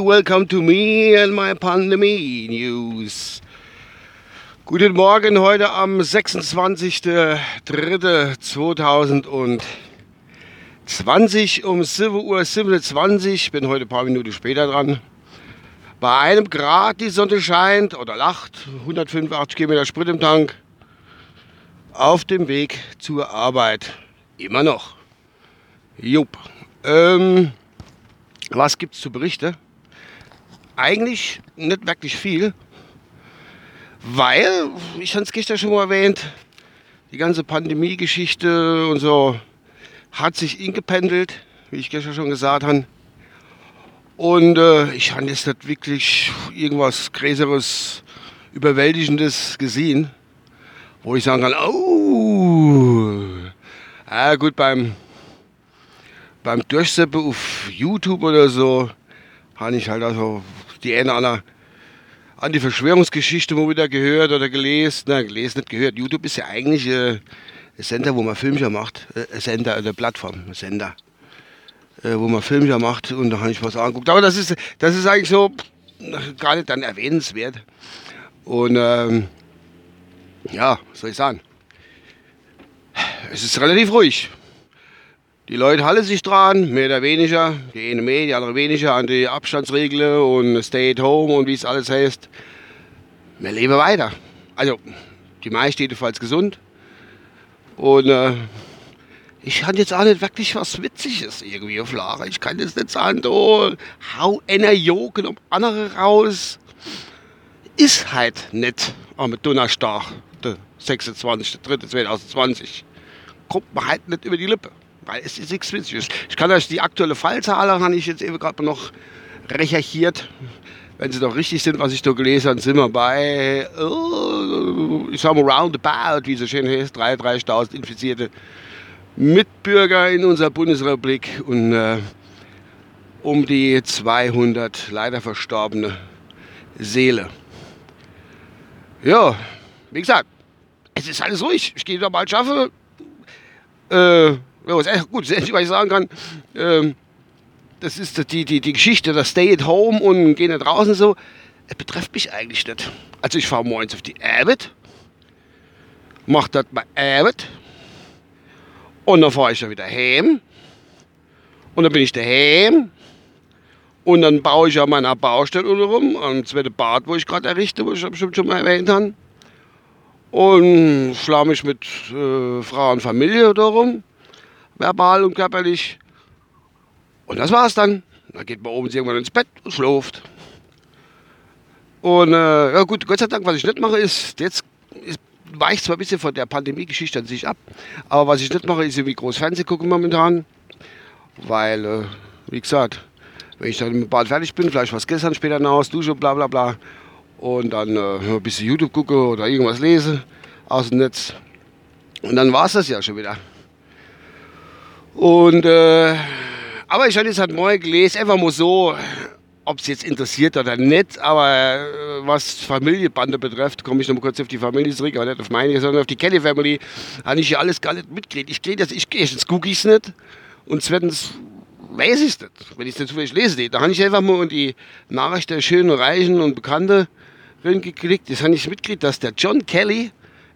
Welcome to me and my Pandemie News. Guten Morgen, heute am 26.03.2020 um 7.27 Uhr. Bin heute ein paar Minuten später dran. Bei einem Grad die Sonne scheint oder lacht, 185 Kilometer Sprit im Tank. Auf dem Weg zur Arbeit. Immer noch. Jupp. Ähm, was gibt's zu berichten? Eigentlich nicht wirklich viel, weil, ich habe es gestern schon mal erwähnt, die ganze Pandemie-Geschichte und so hat sich ingependelt, wie ich gestern schon gesagt habe. Und äh, ich habe jetzt nicht wirklich irgendwas Größeres, Überwältigendes gesehen, wo ich sagen kann, oh, ja gut, beim beim Durchseppen auf YouTube oder so, habe ich halt also die eine oder an die Verschwörungsgeschichte mal wieder gehört oder gelesen. Na, gelesen, nicht gehört. YouTube ist ja eigentlich äh, ein Sender, wo man Filmchen macht. Äh, ein Sender, eine Plattform, ein Sender, äh, wo man Filmchen macht und da habe ich was angeguckt. Aber das ist, das ist eigentlich so gar nicht dann erwähnenswert. Und ähm, ja, was soll ich sagen? Es ist relativ ruhig. Die Leute halten sich dran, mehr oder weniger. Die eine mehr, die andere weniger an die Abstandsregeln und Stay at Home und wie es alles heißt. Wir leben weiter. Also, die meisten jedenfalls gesund. Und äh, ich hatte jetzt auch nicht wirklich was Witziges irgendwie auf Lager. Ich kann jetzt nicht sagen, oh, hau einer Joken um andere raus. Ist halt nicht am Donnerstag, der 26.03.2020. Kommt man halt nicht über die Lippe weil es ist nichts Witziges. Ich kann euch die aktuelle Fallzahl, habe ich jetzt eben gerade noch recherchiert. Wenn sie doch richtig sind, was ich da gelesen habe, sind wir bei, oh, ich sage mal roundabout, wie so schön heißt, 33.000 infizierte Mitbürger in unserer Bundesrepublik und äh, um die 200 leider verstorbene Seele. Ja, wie gesagt, es ist alles ruhig. Ich gehe da bald schaffen. Äh, ja, was, gut, was ich sagen kann, ähm, das ist die, die, die Geschichte, das Stay at Home und gehen nach draußen so, es betrifft mich eigentlich nicht. Also ich fahre morgens auf die Arbeit, mache das bei Arbeit und dann fahre ich dann wieder heim und dann bin ich daheim und dann baue ich an meiner Baustelle rum, am zweiten Bad, wo ich gerade errichte, wo ich bestimmt schon mal erwähnt habe. Und schlage mich mit äh, Frau und Familie darum verbal und körperlich. Und das war's dann. Dann geht man oben irgendwann ins Bett und schläft. Und äh, ja gut, Gott sei Dank, was ich nicht mache, ist, jetzt ist, weicht zwar ein bisschen von der Pandemie-Geschichte an sich ab, aber was ich nicht mache, ist irgendwie groß Fernsehen gucken momentan. Weil, äh, wie gesagt, wenn ich dann dem Bad fertig bin, vielleicht was gestern später nach Hause, dusche, bla bla bla, und dann äh, ein bisschen YouTube gucke oder irgendwas lese aus dem Netz. Und dann war es das ja schon wieder. Und, äh, aber ich habe jetzt halt neu gelesen, einfach mal so, ob es jetzt interessiert oder nicht, aber äh, was Familienbande betrifft, komme ich noch mal kurz auf die Familie zurück, aber nicht auf meine, sondern auf die Kelly Family, habe ich ja alles gar nicht mitgekriegt. Ich kriege das, ich, erstens gucke ich es nicht und zweitens weiß ich es nicht, wenn ich es nicht zufällig lese. Da habe ich einfach mal in die Nachricht der schönen, reichen und Bekannten geklickt. Das habe ich mitgekriegt, dass der John Kelly,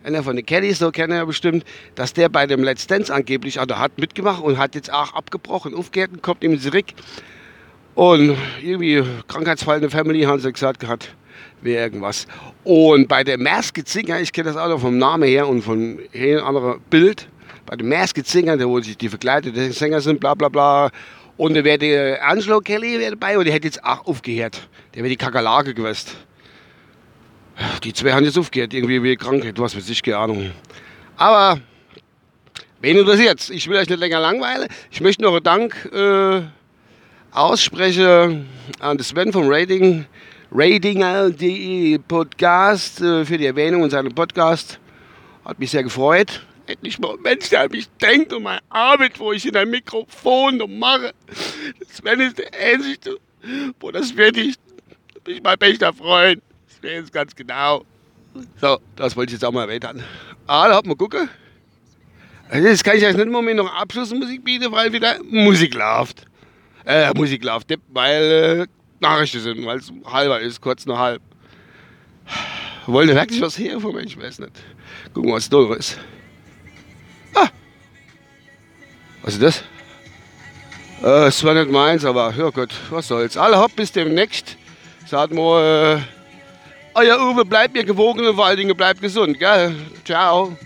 einer von den Kellys, so kennen ja bestimmt, dass der bei dem Let's Dance angeblich, also hat mitgemacht und hat jetzt auch abgebrochen, aufgehört und kommt ihm zurück. Und irgendwie Krankheitsfall in der Family, haben sie gesagt gehabt, wäre irgendwas. Und bei der Masked Singer, ich kenne das auch noch vom Namen her und von einem anderen Bild, bei dem Masked Singer, der wo sich die verkleideten Sänger sind, bla bla bla. Und da wäre der Angelo Kelly dabei und der hätte jetzt auch aufgehört. Der wäre die Kakerlake gewesen. Die zwei haben jetzt aufgehört, irgendwie wie Krankheit, was weiß ich, keine Ahnung. Aber, wen interessiert Ich will euch nicht länger langweilen. Ich möchte noch einen Dank äh, aussprechen an Sven vom Rating, Ratinger.de Podcast äh, für die Erwähnung in seinem Podcast. Hat mich sehr gefreut. Endlich mal ein Mensch, der an mich denkt und meine Arbeit, wo ich in ein Mikrofon noch mache. Sven ist der Einzige, wo das fertig bin ich mein bester Freund verstehe es ganz genau. So, das wollte ich jetzt auch mal erwähnen. Ah, da hat man gucken. Also jetzt kann ich euch nicht mal mehr noch Abschlussmusik bieten, weil wieder Musik läuft. Äh, Musik läuft weil äh, Nachrichten sind, weil es halber ist, kurz nach halb. Wollen wirklich was her vom Mensch, weiß nicht. Gucken, was da ist. Ah! Was ist das? Äh, war nicht meins, aber ja gut, was soll's. Alle hopp, bis demnächst. Sagt mal, äh, euer Uwe, bleibt mir gewogen und vor allen Dingen bleibt gesund, gell? Ciao.